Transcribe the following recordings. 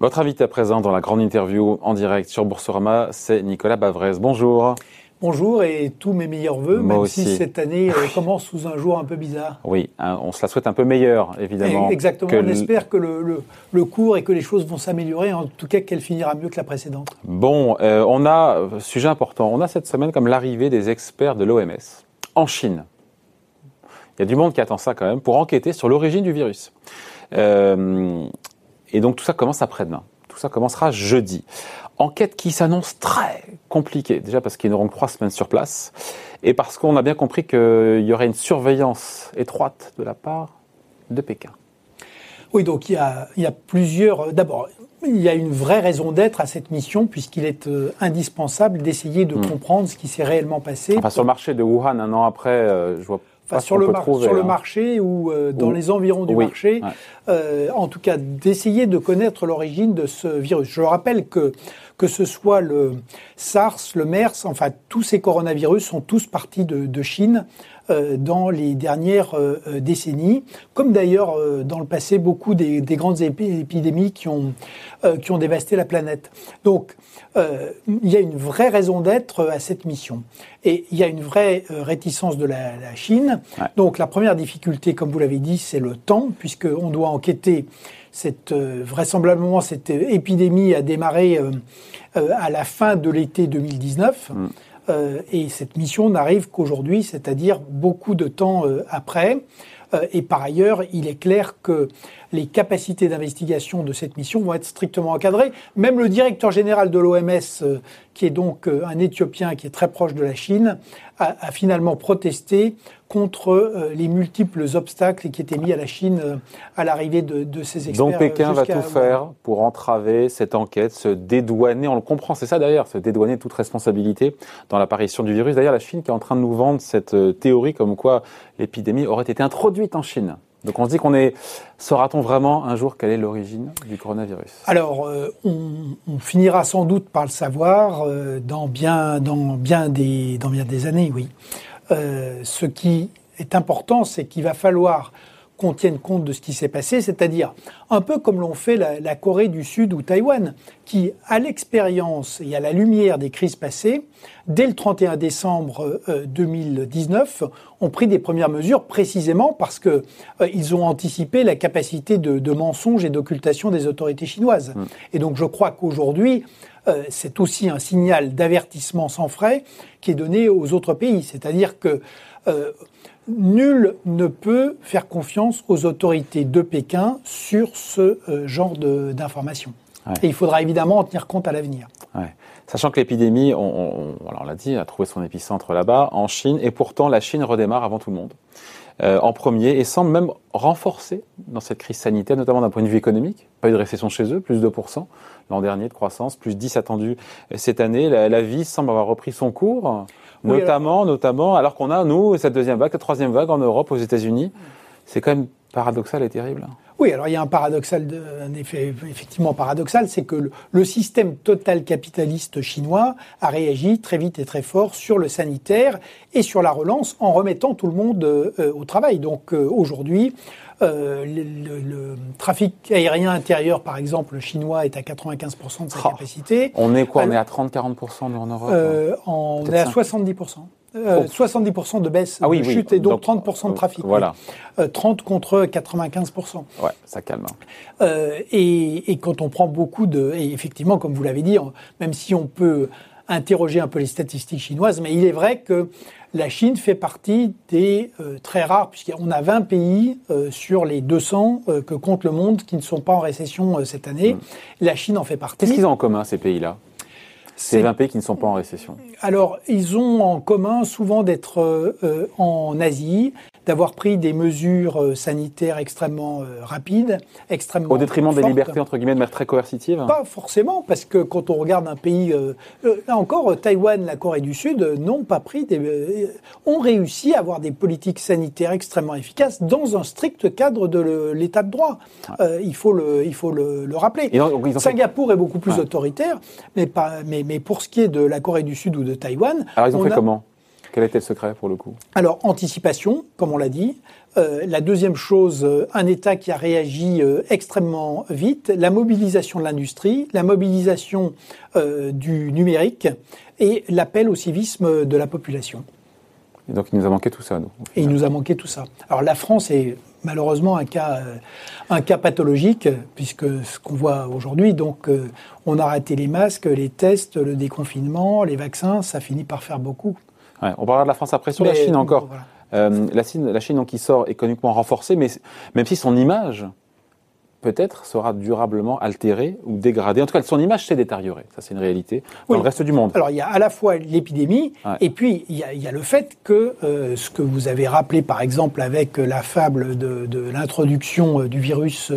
Votre invité à présent dans la grande interview en direct sur Boursorama, c'est Nicolas Bavrez. Bonjour. Bonjour et tous mes meilleurs voeux, Moi même aussi. si cette année euh, commence sous un jour un peu bizarre. Oui, hein, on se la souhaite un peu meilleure, évidemment. Et Exactement, on espère que le, le, le cours et que les choses vont s'améliorer, en tout cas qu'elle finira mieux que la précédente. Bon, euh, on a, sujet important, on a cette semaine comme l'arrivée des experts de l'OMS en Chine. Il y a du monde qui attend ça quand même pour enquêter sur l'origine du virus. Euh, et donc tout ça commence après-demain. Tout ça commencera jeudi. Enquête qui s'annonce très compliquée, déjà parce qu'ils n'auront que trois semaines sur place, et parce qu'on a bien compris qu'il y aurait une surveillance étroite de la part de Pékin. Oui, donc il y a, il y a plusieurs. D'abord, il y a une vraie raison d'être à cette mission, puisqu'il est euh, indispensable d'essayer de comprendre ce qui s'est réellement passé. Hmm. Enfin, sur le marché de Wuhan, un an après, euh, je vois Enfin, sur, le peut mar- trouver, sur le hein. marché ou euh, dans Ou- les environs du oui, marché, ouais. euh, en tout cas d'essayer de connaître l'origine de ce virus. Je rappelle que que ce soit le SARS, le MERS, enfin tous ces coronavirus sont tous partis de, de Chine dans les dernières euh, euh, décennies, comme d'ailleurs euh, dans le passé beaucoup des, des grandes épi- épidémies qui ont euh, qui ont dévasté la planète. Donc euh, il y a une vraie raison d'être à cette mission. Et il y a une vraie euh, réticence de la, la Chine. Ouais. Donc la première difficulté, comme vous l'avez dit, c'est le temps, puisqu'on doit enquêter. Cette, euh, vraisemblablement, cette euh, épidémie a démarré euh, euh, à la fin de l'été 2019. Euh, et cette mission n'arrive qu'aujourd'hui, c'est-à-dire beaucoup de temps euh, après. Euh, et par ailleurs, il est clair que les capacités d'investigation de cette mission vont être strictement encadrées. Même le directeur général de l'OMS, euh, qui est donc euh, un Éthiopien qui est très proche de la Chine, a, a finalement protesté contre euh, les multiples obstacles qui étaient mis à la Chine euh, à l'arrivée de, de ces experts. Donc Pékin euh, va tout faire pour entraver cette enquête, se dédouaner, on le comprend, c'est ça d'ailleurs, se dédouaner de toute responsabilité dans l'apparition du virus. D'ailleurs, la Chine qui est en train de nous vendre cette théorie comme quoi l'épidémie aurait été introduite en Chine. Donc on se dit qu'on est, saura-t-on vraiment un jour quelle est l'origine du coronavirus? Alors, euh, on, finira sans doute par le savoir euh, dans, bien, dans, des années, oui. Euh, ce qui est important, c'est qu'il va falloir qu'on tienne compte de ce qui s'est passé, c'est-à-dire un peu comme l'ont fait la, la Corée du Sud ou Taïwan, qui, à l'expérience et à la lumière des crises passées, dès le 31 décembre euh, 2019, ont pris des premières mesures précisément parce que euh, ils ont anticipé la capacité de, de mensonge et d'occultation des autorités chinoises. Et donc je crois qu'aujourd'hui, euh, c'est aussi un signal d'avertissement sans frais qui est donné aux autres pays. C'est-à-dire que euh, nul ne peut faire confiance aux autorités de Pékin sur ce euh, genre d'informations. Ouais. Et il faudra évidemment en tenir compte à l'avenir. Ouais. Sachant que l'épidémie, on, l'a dit, a trouvé son épicentre là-bas, en Chine, et pourtant la Chine redémarre avant tout le monde, euh, en premier, et semble même renforcer dans cette crise sanitaire, notamment d'un point de vue économique. Pas eu de récession chez eux, plus 2% l'an dernier de croissance, plus 10 attendu cette année. La, la vie semble avoir repris son cours, notamment, notamment, alors qu'on a, nous, cette deuxième vague, la troisième vague en Europe, aux États-Unis. C'est quand même paradoxal et terrible. Oui, alors il y a un paradoxal, de- un effet effectivement paradoxal, c'est que le, le système total capitaliste chinois a réagi très vite et très fort sur le sanitaire et sur la relance en remettant tout le monde euh, au travail. Donc euh, aujourd'hui, euh, le, le- le trafic aérien intérieur, par exemple, chinois est à 95% de sa Oh. capacité. On est quoi On est à 30-40% nous en Europe Euh, en- on est à ça. 70%. Euh, Oh. 70% de baisse Ah oui, de oui. chute et donc, Donc, 30% de trafic. voilà. oui. Euh, 30 contre 95%. Ouais, ça calme. hein. Et, et quand on prend beaucoup de... Et effectivement, comme vous l'avez dit, même si on peut interroger un peu les statistiques chinoises, mais il est vrai que la Chine fait partie des euh, très rares, puisqu'on a 20 pays euh, sur les 200 euh, que compte le monde qui ne sont pas en récession euh, cette année. La Chine en fait partie. Qu'est-ce qu'ils ont en commun, ces pays-là? Ces C'est- 20 pays qui ne sont pas en récession. Alors, ils ont en commun souvent d'être euh, euh, en Asie, d'avoir pris des mesures euh, sanitaires extrêmement euh, rapides, extrêmement Au détriment des libertés, entre guillemets, de manière très coercitive Pas forcément, parce que quand on regarde un pays, euh, là encore, Taïwan, la Corée du Sud, n'ont pas pris des, ont réussi à avoir des politiques sanitaires extrêmement efficaces dans un strict cadre de l'état de droit. Euh, il faut le, il faut le, le rappeler. Fait- Singapour est beaucoup plus Ouais. autoritaire, mais, pas, mais, mais pour ce qui est de la Corée du Sud ou de Taïwan, Alors, ils ont on fait a- comment? Quel était le secret pour le coup Alors, anticipation, comme on l'a dit. Euh, la deuxième chose, euh, un État qui a réagi euh, extrêmement vite, la mobilisation de l'industrie, la mobilisation du numérique et l'appel au civisme de la population. Et donc il nous a manqué tout ça, nous. Et il nous a manqué tout ça. Alors la France est malheureusement un cas, un cas pathologique, puisque ce qu'on voit aujourd'hui, donc on a raté les masques, les tests, le déconfinement, les vaccins, ça finit par faire beaucoup. Ouais, on parlera de la France après sur la Chine encore. Euh, la Chine, la Chine donc, qui sort économiquement renforcée, mais même si son image peut-être sera durablement altérée ou dégradée. En tout cas, son image s'est détériorée. Ça, c'est une réalité dans le reste du monde. Alors, il y a à la fois l'épidémie, et puis il y, a, il y, a, le fait que euh, ce que vous avez rappelé, par exemple, avec la fable de, de l'introduction euh, du virus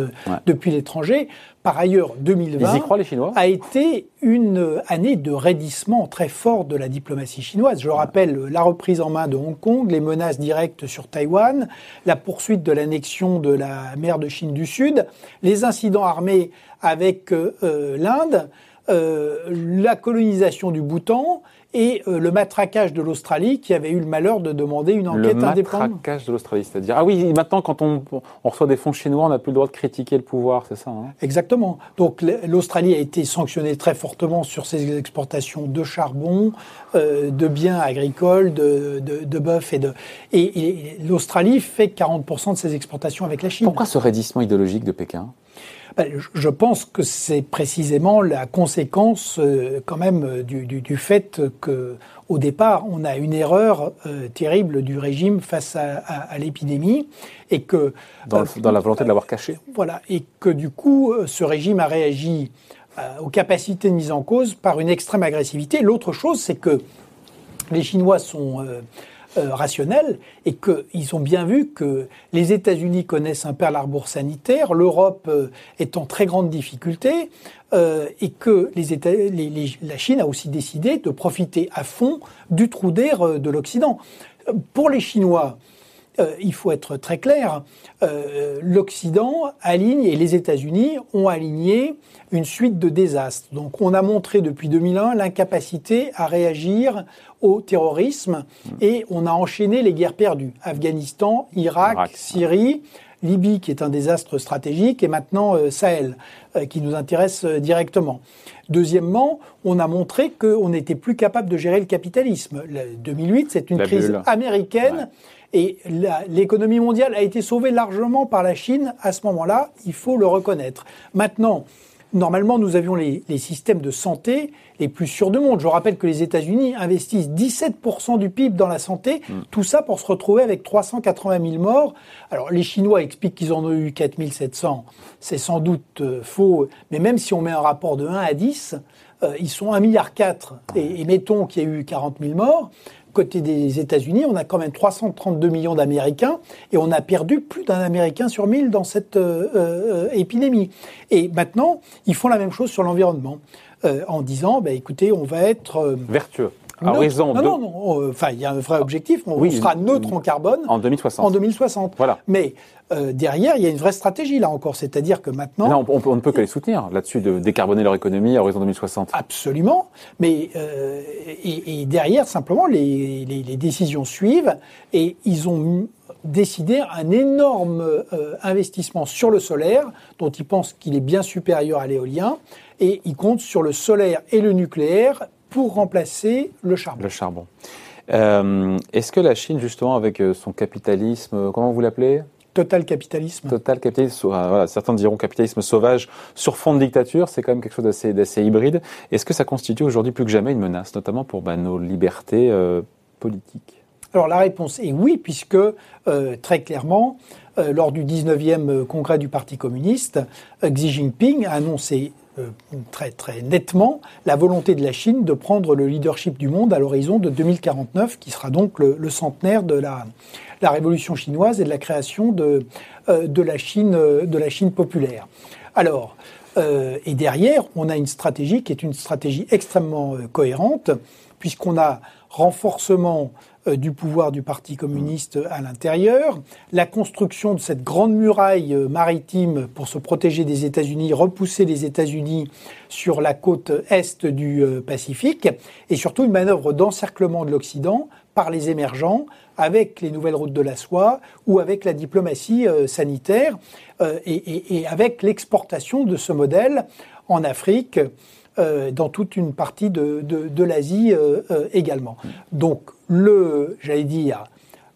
depuis l'étranger, par ailleurs, 2020 a été une année de raidissement très fort de la diplomatie chinoise. Je rappelle la reprise en main de Hong Kong, les menaces directes sur Taïwan, la poursuite de l'annexion de la mer de Chine du Sud, les incidents armés avec euh, l'Inde, euh, la colonisation du Bhoutan et euh, le matraquage de l'Australie qui avait eu le malheur de demander une enquête indépendante. Le matraquage de l'Australie, c'est-à-dire ah oui, maintenant quand on, on, reçoit des fonds chinois, on n'a plus le droit de critiquer le pouvoir, c'est ça hein? Exactement. Donc l'Australie a été sanctionnée très fortement sur ses exportations de charbon, euh, de biens agricoles, de, de, de bœuf et de et, et l'Australie fait 40% de ses exportations avec la Chine. Pourquoi ce raidissement idéologique de Pékin? Je pense que c'est précisément la conséquence euh, quand même euh, du, du, du, fait que au départ on a une erreur euh, terrible du régime face à, à, à l'épidémie et que dans, dans, la volonté de l'avoir caché. Voilà et que du coup ce régime a réagi aux capacités de mise en cause par une extrême agressivité. L'autre chose c'est que les Chinois sont euh, rationnel et qu'ils ont bien vu que les États-Unis connaissent un Pearl Harbor sanitaire, l'Europe euh, est en très grande difficulté euh, et que les États, la Chine a aussi décidé de profiter à fond du trou d'air de l'Occident. Pour les Chinois, euh, il faut être très clair, euh, l'Occident aligne et les États-Unis ont aligné une suite de désastres. Donc on a montré depuis 2001 l'incapacité à réagir au terrorisme et on a enchaîné les guerres perdues. Afghanistan, Irak, Syrie. Libye, qui est un désastre stratégique, et maintenant euh, Sahel, qui nous intéresse directement. Deuxièmement, on a montré qu'on n'était plus capable de gérer le capitalisme. Le 2008, c'est une crise américaine. Et l'économie mondiale a été sauvée largement par la Chine à ce moment-là, il faut le reconnaître. Maintenant, normalement, nous avions les, les, systèmes de santé les plus sûrs du monde. Je rappelle que les États-Unis investissent 17% du PIB dans la santé, mm. tout ça pour se retrouver avec 380 000 morts. Alors, les Chinois expliquent qu'ils en ont eu 4 700. C'est sans doute euh, faux, mais même si on met un rapport de 1 à 10, euh, ils sont 1,4 milliard. Et, et mettons qu'il y a eu 40 000 morts côté des États-Unis, on a quand même 332 millions d'Américains et on a perdu plus d'un Américain sur mille dans cette euh, euh, épidémie. Et maintenant, ils font la même chose sur l'environnement euh, en disant, bah, écoutez, on va être vertueux. À non, non, non, Enfin, il y a un vrai objectif. On, sera neutre en carbone en 2060. En 2060. Voilà. Mais euh, derrière, il y a une vraie stratégie là encore. C'est-à-dire que maintenant. Là, on, ne peut que les soutenir là-dessus, de décarboner leur économie à horizon 2060. Absolument. Mais euh, et, et, derrière, simplement, les, les, les, décisions suivent et ils ont décidé un énorme euh, investissement sur le solaire, dont ils pensent qu'il est bien supérieur à l'éolien, et ils comptent sur le solaire et le nucléaire pour remplacer le charbon. Le charbon. Euh, Est-ce que la Chine, justement, avec euh, son capitalisme, comment vous l'appelez? Total capitalisme. Total capitalisme, voilà, certains diront capitalisme sauvage sur fond de dictature, c'est quand même quelque chose d'assez hybride. Est-ce que ça constitue aujourd'hui plus que jamais une menace, notamment pour bah, nos libertés euh, politiques? Alors la réponse est oui, puisque euh, très clairement, euh, lors du 19e congrès du Parti communiste, Xi Jinping a annoncé euh, très nettement la volonté de la Chine de prendre le leadership du monde à l'horizon de 2049, qui sera donc le, centenaire de la, révolution chinoise et de la création de, euh, de, la, Chine, euh, la Chine populaire. Alors, et derrière, on a une stratégie qui est une stratégie extrêmement cohérente, puisqu'on a renforcement du pouvoir du Parti communiste à l'intérieur, la construction de cette grande muraille maritime pour se protéger des États-Unis, repousser les États-Unis sur la côte est du Pacifique, et surtout une manœuvre d'encerclement de l'Occident par les émergents, avec les nouvelles routes de la soie ou avec la diplomatie euh, sanitaire euh, et, avec l'exportation de ce modèle en Afrique, euh, dans toute une partie de, de l'Asie également. Donc, le, j'allais dire,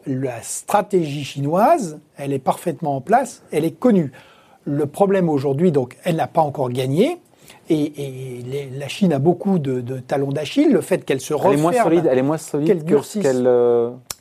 la stratégie chinoise, elle est parfaitement en place, elle est connue. Le problème aujourd'hui, donc, elle n'a pas encore gagné. Et, la Chine a beaucoup de, talons d'Achille. Le fait qu'elle se referme, elle est moins solide, elle est moins solide que ce qu'elle.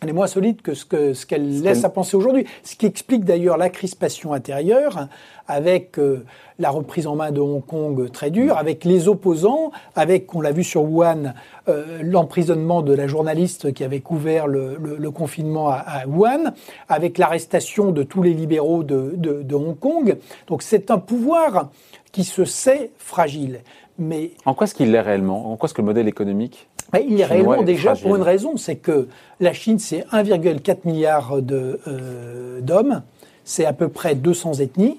Elle est moins solide que ce qu'elle ce qu'elle laisse à penser aujourd'hui. Ce qui explique d'ailleurs la crispation intérieure avec euh, la reprise en main de Hong Kong très dure, avec les opposants, avec, on l'a vu sur Wuhan, euh, l'emprisonnement de la journaliste qui avait couvert le, confinement à, Wuhan, avec l'arrestation de tous les libéraux de, de Hong Kong. Donc c'est un pouvoir qui se sait fragile. Mais en quoi est-ce qu'il l'est réellement? En quoi est-ce que le modèle économique il est réellement déjà pour une raison, c'est que la Chine, c'est 1,4 milliard euh, d'hommes, c'est à peu près 200 ethnies,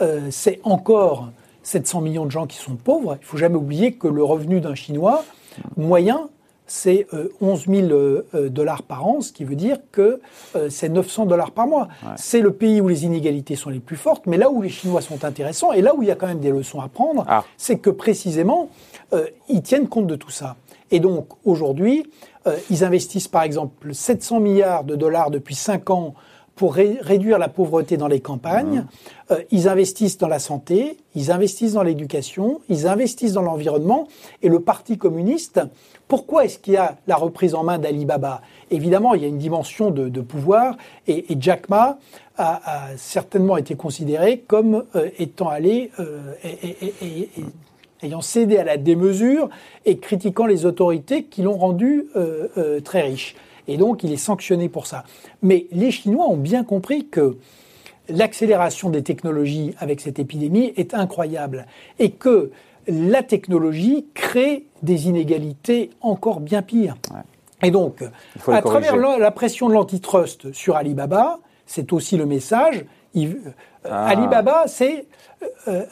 euh, c'est encore 700 millions de gens qui sont pauvres. Il faut jamais oublier que le revenu d'un Chinois moyen, c'est 11 euh, 000 euh, euh, dollars par an, ce qui veut dire que c'est 900 dollars par mois. C'est le pays où les inégalités sont les plus fortes, mais là où les Chinois sont intéressants et là où il y a quand même des leçons à prendre, ah. c'est que précisément, ils tiennent compte de tout ça. Et donc aujourd'hui, ils investissent par exemple 700 milliards de dollars depuis 5 ans pour réduire la pauvreté dans les campagnes. Mmh. ils investissent dans la santé, ils investissent dans l'éducation, ils investissent dans l'environnement. Et le Parti communiste, pourquoi est-ce qu'il y a la reprise en main d'Alibaba? Évidemment, il y a une dimension de, pouvoir et, Jack Ma a, certainement été considéré comme euh, étant allé euh, et, ayant cédé à la démesure et critiquant les autorités qui l'ont rendu euh, très riche. Et donc, il est sanctionné pour ça. Mais les Chinois ont bien compris que l'accélération des technologies avec cette épidémie est incroyable et que la technologie crée des inégalités encore bien pires. Et donc, à travers la, pression de l'antitrust sur Alibaba, c'est aussi le message. Euh, ah. Alibaba, c'est euh,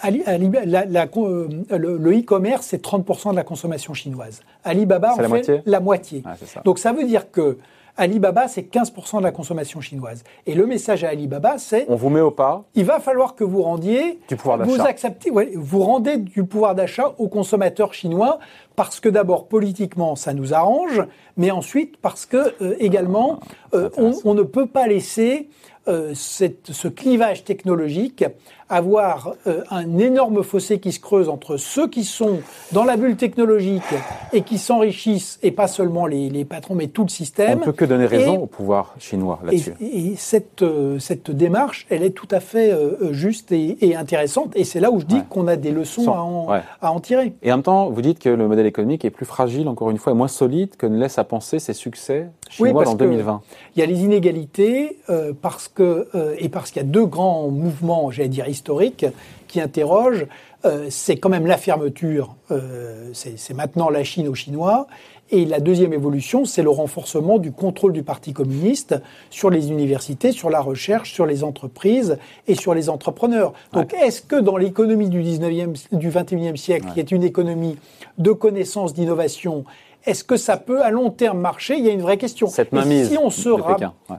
le e-commerce, c'est 30% de la consommation chinoise. Alibaba en fait moitié la moitié. Donc ça veut dire que Alibaba, c'est 15% de la consommation chinoise. Et le message à Alibaba, c'est... On vous met au pas. Il va falloir que vous rendiez... Du pouvoir d'achat. Vous acceptez, vous rendez du pouvoir d'achat aux consommateurs chinois parce que d'abord, politiquement, ça nous arrange, mais ensuite parce que, euh, également, ah, euh, on, ne peut pas laisser euh, cette, ce clivage technologique avoir euh, un énorme fossé qui se creuse entre ceux qui sont dans la bulle technologique et qui s'enrichissent, et pas seulement les, les, patrons, mais tout le système. On ne peut que donner raison au pouvoir chinois là-dessus. Et, cette, euh, cette démarche, elle est tout à fait juste et, et, intéressante, et c'est là où je dis qu'on a des leçons à en, à en, tirer. Et en même temps, vous dites que le modèle économique est plus fragile, encore une fois, et moins solide que ne laisse à penser ses succès chinois en 2020. Il y a les inégalités, parce que, et parce qu'il y a deux grands mouvements, j'allais dire, historique qui interroge, euh, c'est quand même la fermeture, euh, c'est maintenant la Chine aux Chinois, et la deuxième évolution, c'est le renforcement du contrôle du Parti communiste sur les universités, sur la recherche, sur les entreprises et sur les entrepreneurs. Donc, est-ce que dans l'économie du 19e, du 21e siècle, qui est une économie de connaissance, d'innovation, est-ce que ça peut à long terme marcher? Il y a une vraie question. Cette si on se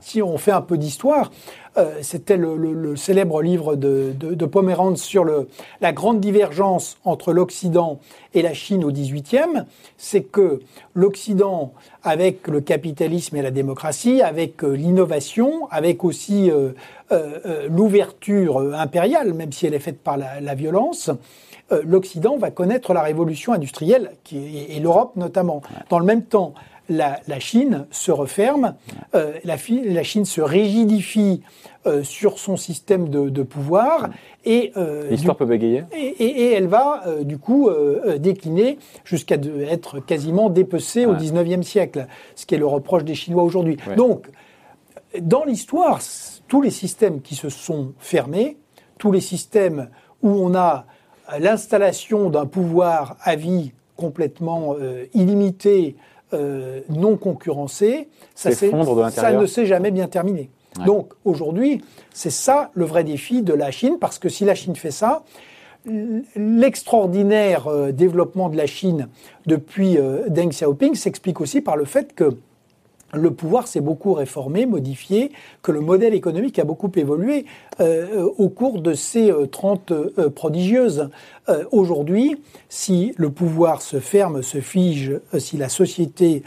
si on fait un peu d'histoire, euh, c'était le, célèbre livre de, de, Pomerantz sur le, la grande divergence entre l'Occident et la Chine au XVIIIe. C'est que l'Occident, avec le capitalisme et la démocratie, avec euh, l'innovation, avec aussi euh, l'ouverture impériale, même si elle est faite par la, la violence, l'Occident va connaître la révolution industrielle, qui, et l'Europe notamment. Dans le même temps, la, Chine se referme, euh, la, la, Chine se rigidifie euh, sur son système de, pouvoir et euh, l'histoire peut bégayer. et, elle va du coup décliner jusqu'à être quasiment dépecée au 19e siècle, ce qui est le reproche des Chinois aujourd'hui. Donc, dans l'histoire, tous les systèmes qui se sont fermés, tous les systèmes où on a l'installation d'un pouvoir à vie complètement illimité euh, non concurrencé, ça, ça ne s'est jamais bien terminé. Donc aujourd'hui, c'est ça le vrai défi de la Chine, parce que si la Chine fait ça, l'extraordinaire euh, développement de la Chine depuis euh, Deng Xiaoping s'explique aussi par le fait que le pouvoir s'est beaucoup réformé, modifié, que le modèle économique a beaucoup évolué euh, au cours de ces 30 euh, prodigieuses. Aujourd'hui, si le pouvoir se ferme, se fige, si la société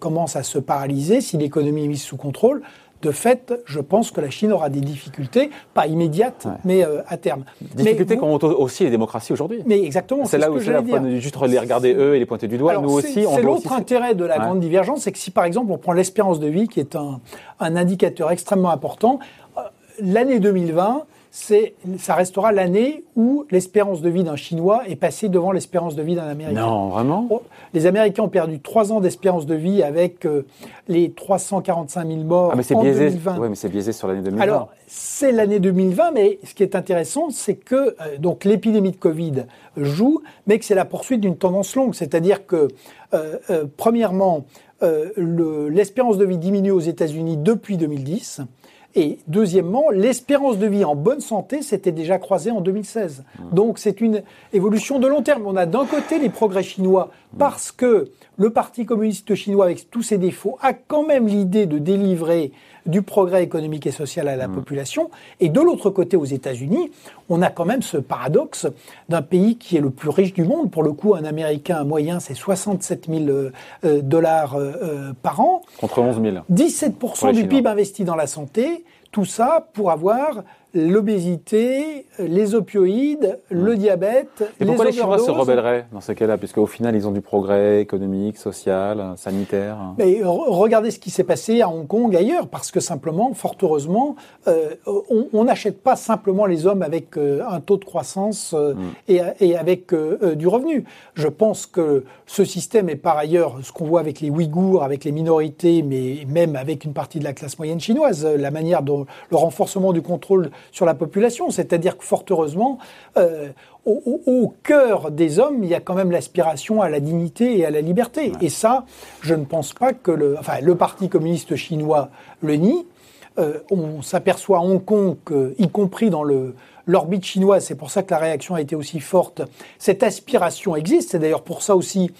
commence à se paralyser, si l'économie est mise sous contrôle, de fait, je pense que la Chine aura des difficultés, pas immédiates, mais euh, à terme. Difficultés qu'ont aussi les démocracies aujourd'hui. Mais exactement. C'est là où c'est la de juste les regarder eux et les pointer du doigt. nous aussi, C'est l'autre intérêt de la grande divergence, c'est que si par exemple on prend l'espérance de vie, qui est un, un indicateur extrêmement important, euh, l'année 2020 ça restera l'année où l'espérance de vie d'un Chinois est passée devant l'espérance de vie d'un Américain. Non, vraiment? Oh, Les Américains ont perdu trois ans d'espérance de vie avec euh, les 345 000 morts ah, mais en biaisé. 2020. Oui, mais c'est biaisé sur l'année 2020. Alors, c'est l'année 2020, mais ce qui est intéressant, c'est que euh, donc l'épidémie de Covid joue, mais que c'est la poursuite d'une tendance longue. C'est-à-dire que, euh, premièrement, l'espérance de vie diminue aux États-Unis depuis 2010. Et deuxièmement, l'espérance de vie en bonne santé s'était déjà croisée en 2016. Mmh. Donc c'est une évolution de long terme. On a d'un côté les progrès chinois parce que le Parti communiste chinois, avec tous ses défauts, a quand même l'idée de délivrer du progrès économique et social à la mmh. population. Et de l'autre côté, aux États-Unis, on a quand même ce paradoxe d'un pays qui est le plus riche du monde. Pour le coup, un Américain moyen, c'est 67 000 euh, euh, dollars euh, par an. Contre 11 000. 17% du PIB investi dans la santé. Tout ça pour avoir l'obésité, les opioïdes, le diabète, Et pourquoi les Chinois se rebelleraient dans ces cas-là Puisqu'au final, ils ont du progrès économique, social, sanitaire. Mais regardez ce qui s'est passé à Hong Kong, ailleurs, parce que simplement, fort heureusement, euh, on n'achète pas simplement les hommes avec euh, un taux de croissance euh, mm. et, et, avec du revenu. Je pense que ce système est par ailleurs, ce qu'on voit avec les Ouïghours, avec les minorités, mais même avec une partie de la classe moyenne chinoise, la manière dont le renforcement du contrôle sur la population. C'est-à-dire que fort heureusement, euh, au, cœur des hommes, il y a quand même l'aspiration à la dignité et à la liberté. Et ça, je ne pense pas que le, enfin, le Parti communiste chinois le nie. Euh, on s'aperçoit à Hong Kong, y compris dans le, l'orbite chinoise, c'est pour ça que la réaction a été aussi forte. Cette aspiration existe, c'est d'ailleurs pour ça aussi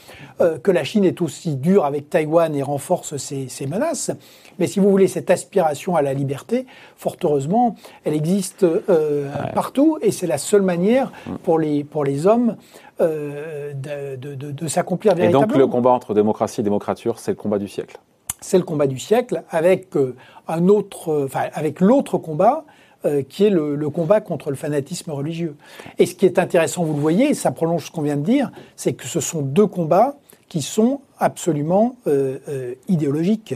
euh, que la Chine est aussi dure avec Taïwan et renforce ses, menaces. Mais si vous voulez, cette aspiration à la liberté, fort heureusement, elle existe euh, partout et c'est la seule manière mm. pour les, pour les hommes euh, de, de, de, s'accomplir véritablement. Et donc le combat entre démocratie et démocrature, c'est le combat du siècle c'est le combat du siècle avec un autre, enfin, avec l'autre combat euh, qui est le, combat contre le fanatisme religieux. Et ce qui est intéressant, vous le voyez, ça prolonge ce qu'on vient de dire, c'est que ce sont deux combats qui sont absolument euh, euh, idéologiques,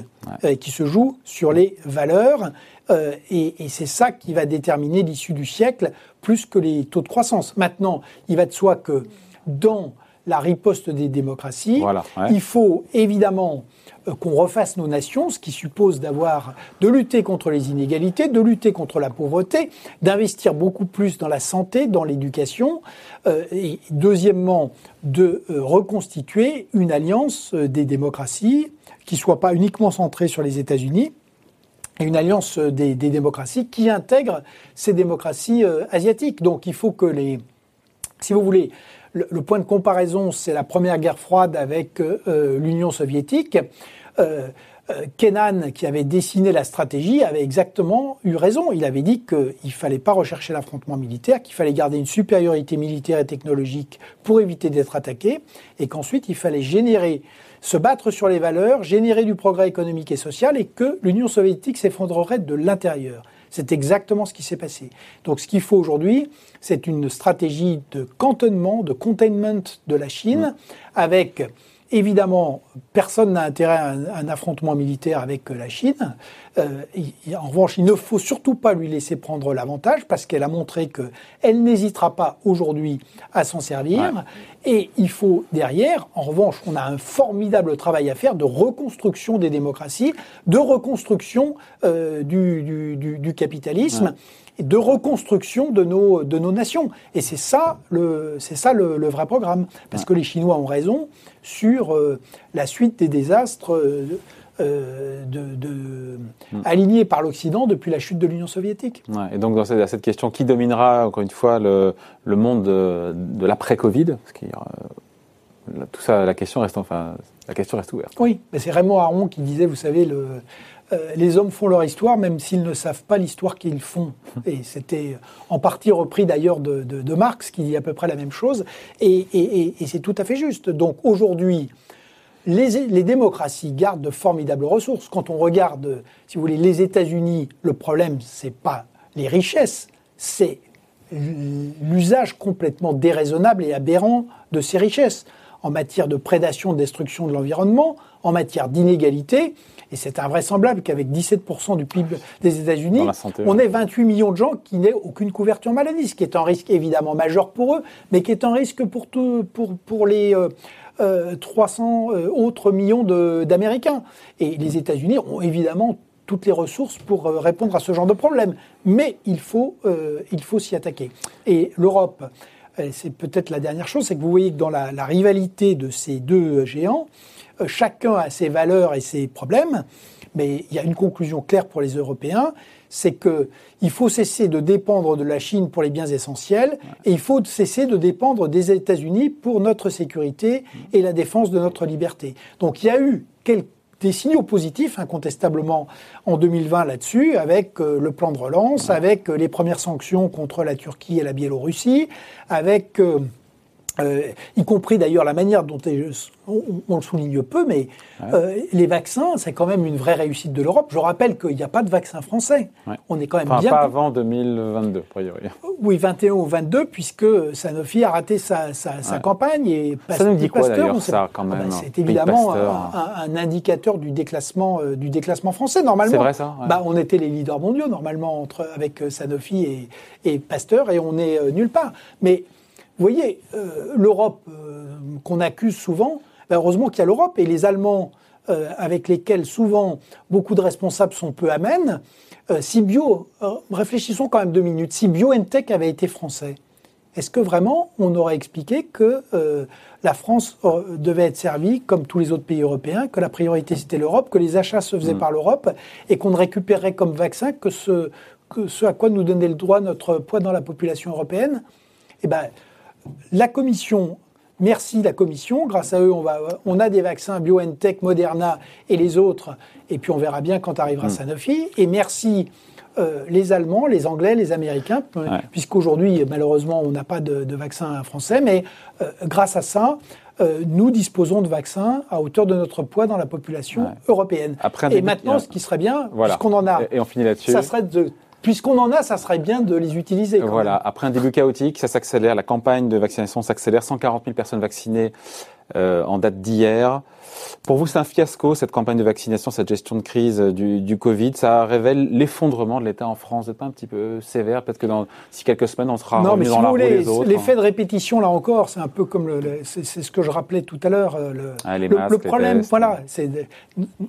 qui se jouent sur les valeurs, et, et c'est ça qui va déterminer l'issue du siècle, plus que les taux de croissance. Maintenant, il va de soi que dans la riposte des démocraties. Voilà, Il faut évidemment euh, qu'on refasse nos nations, ce qui suppose d'avoir de lutter contre les inégalités, de lutter contre la pauvreté, d'investir beaucoup plus dans la santé, dans l'éducation, euh, et deuxièmement de euh, reconstituer une alliance des démocraties qui soit pas uniquement centrée sur les États-Unis, une alliance des, démocraties qui intègre ces démocraties asiatiques. Donc il faut que les, si vous voulez, le, point de comparaison, c'est la première guerre froide avec euh, euh, l'Union soviétique. Euh, Kenan, qui avait dessiné la stratégie, avait exactement eu raison. Il avait dit qu'il ne fallait pas rechercher l'affrontement militaire, qu'il fallait garder une supériorité militaire et technologique pour éviter d'être attaqué, et qu'ensuite il fallait générer, se battre sur les valeurs, générer du progrès économique et social, et que l'Union soviétique s'effondrerait de l'intérieur. C'est exactement ce qui s'est passé. Donc ce qu'il faut aujourd'hui, c'est une stratégie de cantonnement, de containment de la Chine, avec Évidemment, personne n'a intérêt à un, affrontement militaire avec la Chine. Euh, en revanche, il ne faut surtout pas lui laisser prendre l'avantage parce qu'elle a montré qu'elle n'hésitera pas aujourd'hui à s'en servir. Et il faut derrière, en revanche, on a un formidable travail à faire de reconstruction des démocraties, de reconstruction euh, du, capitalisme de reconstruction de nos, de nos nations. Et c'est ça, le, c'est ça le, vrai programme. Parce que les Chinois ont raison sur euh, la suite des désastres euh, euh, de, hmm. alignés par l'Occident depuis la chute de l'Union soviétique. et donc, dans cette, cette, question, qui dominera, encore une fois, le, monde de, l'après-Covid? Tout ça, la question reste enfin, La question reste ouverte. Oui, mais c'est Raymond Aron qui disait, vous savez, le, euh, les hommes font leur histoire même s'ils ne savent pas l'histoire qu'ils font. Et c'était en partie repris d'ailleurs de, Marx qui dit à peu près la même chose. Et, c'est tout à fait juste. Donc aujourd'hui, les, les, démocraties gardent de formidables ressources. Quand on regarde, si vous voulez, les États-Unis, le problème, c'est pas les richesses, c'est l'usage complètement déraisonnable et aberrant de ces richesses en matière de prédation, de destruction de l'environnement, en matière d'inégalité. Et c'est invraisemblable qu'avec 17% du PIB des États-Unis, on ait 28 millions de gens qui n'aient aucune couverture maladie, ce qui est un risque évidemment majeur pour eux, mais qui est un risque pour, tout, pour, pour les euh, 300 euh, euh, autres millions d'Américains. Et les États-Unis ont évidemment toutes les ressources pour euh, répondre à ce genre de problème. Mais il faut, il faut s'y attaquer. Et l'Europe, c'est peut-être la dernière chose, c'est que vous voyez que dans la, la rivalité de ces deux géants, euh, chacun a ses valeurs et ses problèmes, mais il y a une conclusion claire pour les Européens, c'est qu'il faut cesser de dépendre de la Chine pour les biens essentiels et il faut cesser de dépendre des États-Unis pour notre sécurité et la défense de notre liberté. Donc il y a eu des signaux positifs incontestablement en 2020 là-dessus, avec euh, le plan de relance, avec euh, les premières sanctions contre la Turquie et la Biélorussie, avec euh, y compris d'ailleurs la manière dont on, le souligne peu, mais euh, les vaccins, c'est quand même une vraie réussite de l'Europe. Je rappelle qu'il n'y a pas de vaccin français. On est quand même bien. Pas avant 2022, a priori. Oui, 21 ou 22, puisque Sanofi a raté sa, sa, campagne et ça nous dit quoi ça quand ah ben, C'est évidemment un, indicateur du déclassement euh, du déclassement français normalement. C'est vrai ça. Bah, on était les leaders mondiaux normalement entre avec Sanofi et, et Pasteur et on est nulle part. Mais vous voyez, euh, l'Europe euh, qu'on accuse souvent, ben, heureusement qu'il y a l'Europe et les Allemands euh, avec lesquels souvent beaucoup de responsables sont peu amènes. si Bio, réfléchissons quand même deux minutes, si BioNTech avait été français, est-ce que vraiment on aurait expliqué que la France devait être servie comme tous les autres pays européens, que la priorité c'était l'Europe, que les achats se faisaient mm. par l'Europe et qu'on ne récupérait comme vaccin que ce, que ce à quoi nous donnait le droit notre poids dans la population européenne? Eh ben, la Commission, merci la Commission, grâce à eux, on, va, on a des vaccins BioNTech, Moderna et les autres, et puis on verra bien quand arrivera mm. Sanofi. Et merci euh, les Allemands, les Anglais, les Américains, puisqu'aujourd'hui, malheureusement, on n'a pas de, vaccin français, mais euh, grâce à ça, euh, nous disposons de vaccins à hauteur de notre poids dans la population européenne. et maintenant, ce qui serait bien, puisqu'on en a, et on finit là-dessus. ça serait de Puisqu'on en a, ça serait bien de les utiliser. Voilà. Après un début chaotique, ça s'accélère. La campagne de vaccination s'accélère. 140 000 personnes vaccinées euh, en date d'hier. Pour vous, c'est un fiasco, cette campagne de vaccination, cette gestion de crise du, du Covid. Ça révèle l'effondrement de l'État en France. Vous pas un petit peu sévère Peut-être que dans si quelques semaines, on sera non, mais si dans la roue les autres. L'effet de répétition, là encore, c'est un peu comme le, c'est ce que je rappelais tout à l'heure. Euh, le, ah, le, problème, voilà, c'est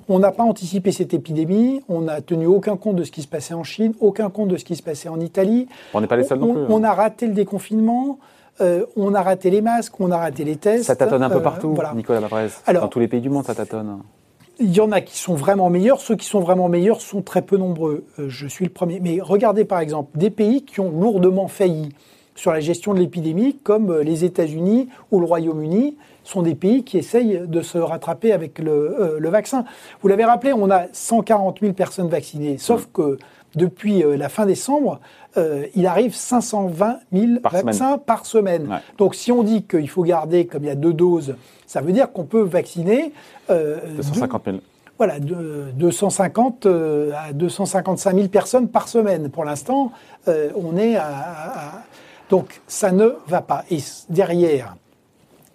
on n'a pas anticipé cette épidémie. On n'a tenu aucun compte de ce qui se passait en Chine, aucun compte de ce qui se passait en Italie. On n'est pas les seuls non plus. On, hein. a raté le déconfinement. Euh, on a raté les masques, on a raté les tests. Ça tâtonne un peu euh, partout, Nicolas. Alors, Dans tous les pays du monde, ça tâtonne. Il y en a qui sont vraiment meilleurs. Ceux qui sont vraiment meilleurs sont très peu nombreux. Euh, je suis le premier. Mais regardez par exemple des pays qui ont lourdement failli sur la gestion de l'épidémie, comme les États-Unis ou le Royaume-Uni, sont des pays qui essayent de se rattraper avec le, vaccin. Vous l'avez rappelé, on a 140 000 personnes vaccinées, sauf que depuis la fin décembre, euh, il arrive 520 000 vaccins par semaine. Donc si on dit qu'il faut garder, comme il y a deux doses, ça veut dire qu'on peut vacciner... Euh, 250 000. voilà, de, 250 euh, à 255 000 personnes par semaine. Pour l'instant, euh, on est à, Donc ça ne va pas. Et derrière,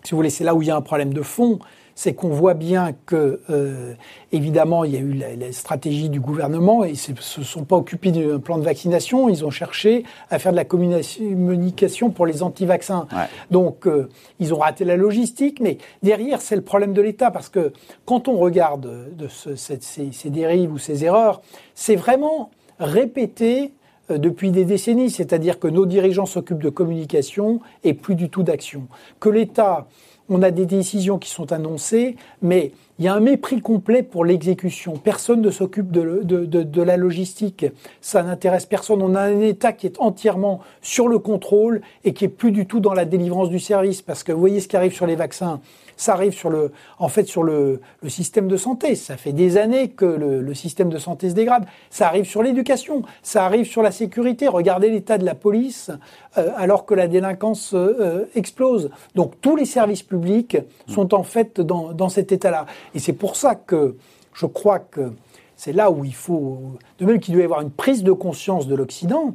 si vous voulez, c'est là où il y a un problème de fond, c'est qu'on voit bien que, euh, évidemment, il y a eu la, stratégie du gouvernement et ils ne se sont pas occupés d'un plan de vaccination, ils ont cherché à faire de la communication pour les anti-vaccins. Donc, euh, ils ont raté la logistique, mais derrière, c'est le problème de l'État, parce que quand on regarde de ces, dérives ou ces erreurs, c'est vraiment répété euh, depuis des décennies, c'est-à-dire que nos dirigeants s'occupent de communication et plus du tout d'action. Que l'État on a des décisions qui sont annoncées, mais il y a un mépris complet pour l'exécution. Personne ne s'occupe de, la logistique. Ça n'intéresse personne. On a un État qui est entièrement sur le contrôle et qui est plus du tout dans la délivrance du service. Parce que vous voyez ce qui arrive sur les vaccins ça arrive sur le, en fait, sur le, système de santé. Ça fait des années que le, le système de santé se dégrade. Ça arrive sur l'éducation. Ça arrive sur la sécurité. Regardez l'état de la police euh, alors que la délinquance euh, explose. Donc tous les services publics sont en fait dans, dans cet état-là. Et c'est pour ça que je crois que c'est là où il faut, de même qu'il doit y avoir une prise de conscience de l'Occident,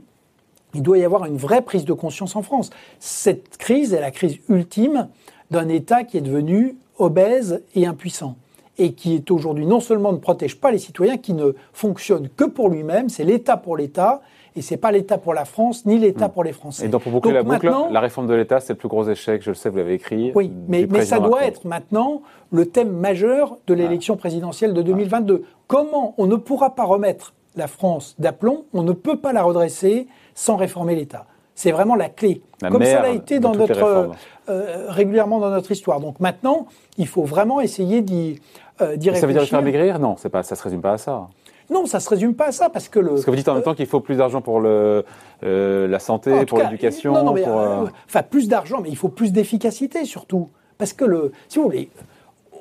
il doit y avoir une vraie prise de conscience en France. Cette crise est la crise ultime d'un État qui est devenu obèse et impuissant et qui est aujourd'hui non seulement ne protège pas les citoyens, qui ne fonctionne que pour lui-même, c'est l'État pour l'État, et c'est pas l'État pour la France, ni l'État hmm. pour les Français. Et donc pour boucler la boucle, la réforme de l'État, c'est le plus gros échec, je le sais, vous l'avez écrit. Oui, mais, mais ça doit être maintenant le thème majeur de l'élection présidentielle de 2022. Comment on ne pourra pas remettre la France d'aplomb, on ne peut pas la redresser sans réformer l'État. C'est vraiment la clé, comme ça l'a été dans notre, euh, régulièrement dans notre histoire. Donc maintenant, il faut vraiment essayer d'y euh, réfléchir. Ça veut dire faire maigrir? Non, pas, ça se résume pas à ça. Non, ça se résume pas à ça parce que le. Parce que vous dites en même temps qu'il faut plus d'argent pour le, euh, la santé, pour l'éducation. Non, non, mais, euh, enfin plus d'argent, mais il faut plus d'efficacité surtout. Parce que le, si vous voulez,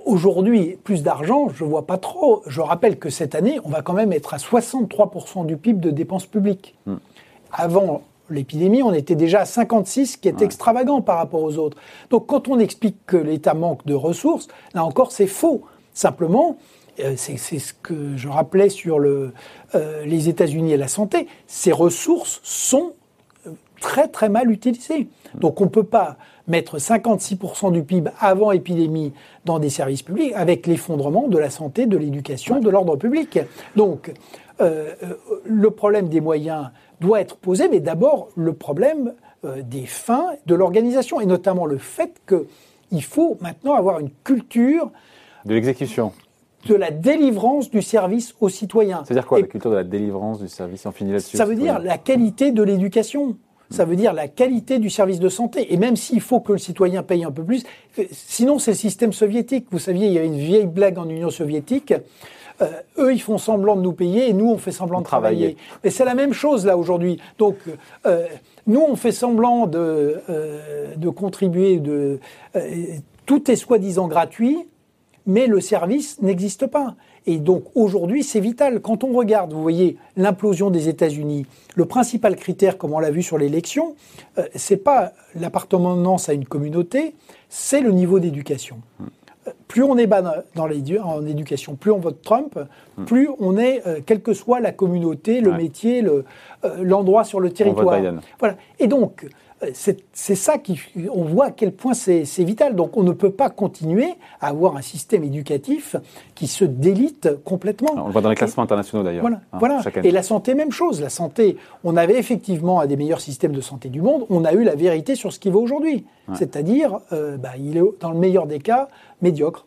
aujourd'hui, plus d'argent, je vois pas trop. Je rappelle que cette année, on va quand même être à 63% du PIB de dépenses publiques. Hmm. Avant l'épidémie, on était déjà à 56, qui est extravagant par rapport aux autres. Donc quand on explique que l'État manque de ressources, là encore c'est faux. Simplement, euh, c'est ce que je rappelais sur le, euh, les États-Unis et la santé, ces ressources sont euh, très très mal utilisées. Donc on ne peut pas mettre 56% du PIB avant épidémie dans des services publics avec l'effondrement de la santé, de l'éducation, de l'ordre public. Donc le problème des moyens doit être posé, mais d'abord le problème euh, des fins de l'organisation, et notamment le fait qu'il faut maintenant avoir une culture de l'exécution de la délivrance du service aux citoyens. C'est-à-dire quoi, la culture de la délivrance du service On finit là-dessus. Ça veut dire la qualité de l'éducation. Ça veut dire la qualité du service de santé. Et même s'il faut que le citoyen paye un peu plus, euh, sinon c'est le système soviétique. Vous saviez, il y a une vieille blague en Union soviétique. Euh, eux, ils font semblant de nous payer et nous, on fait semblant de travailler. Mais c'est la même chose là aujourd'hui. Donc, euh, nous, on fait semblant de, euh, de contribuer, de, tout est soi-disant gratuit, mais le service n'existe pas. Et donc aujourd'hui, c'est vital. Quand on regarde, vous voyez, l'implosion des États-Unis, le principal critère, comme on l'a vu sur l'élection, c'est pas l'appartenance à une communauté, c'est le niveau d'éducation. Plus on est bas dans en éducation, plus on vote Trump, hmm. plus on est, euh, quelle que soit la communauté, le métier, euh, l'endroit sur le territoire. Voilà. Et donc, c'est ça qui, on voit à quel point c'est vital. Donc, on ne peut pas continuer à avoir un système éducatif qui se délite complètement. on le voit dans les classements internationaux d'ailleurs. Voilà. Hein, voilà. Et la santé, même chose. La santé, on avait effectivement un des meilleurs systèmes de santé du monde. On a eu la vérité sur ce qui va aujourd'hui. C'est-à-dire, bah, il est dans le meilleur des cas médiocre.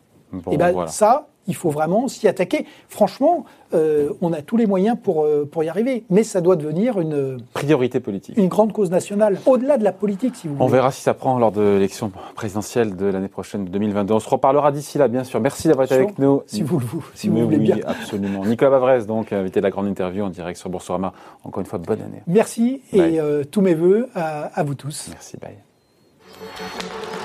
et ben ça, il faut vraiment s'y attaquer. Franchement, euh, on a tous les moyens pour, euh, pour y arriver. Mais ça doit devenir une priorité politique. Une grande cause nationale, au-delà de la politique, si vous voulez. On verra si ça prend lors de l'élection présidentielle de l'année prochaine, 2022. On se reparlera d'ici là, bien sûr. Merci d'avoir été avec nous. Si vous, si vous voulez oui, bien. absolument. Nicolas Bavrez, donc, invité de la grande interview en direct sur Boursorama. Encore une fois, bonne année. Merci et euh, tous mes voeux à, à vous tous. Merci, bye.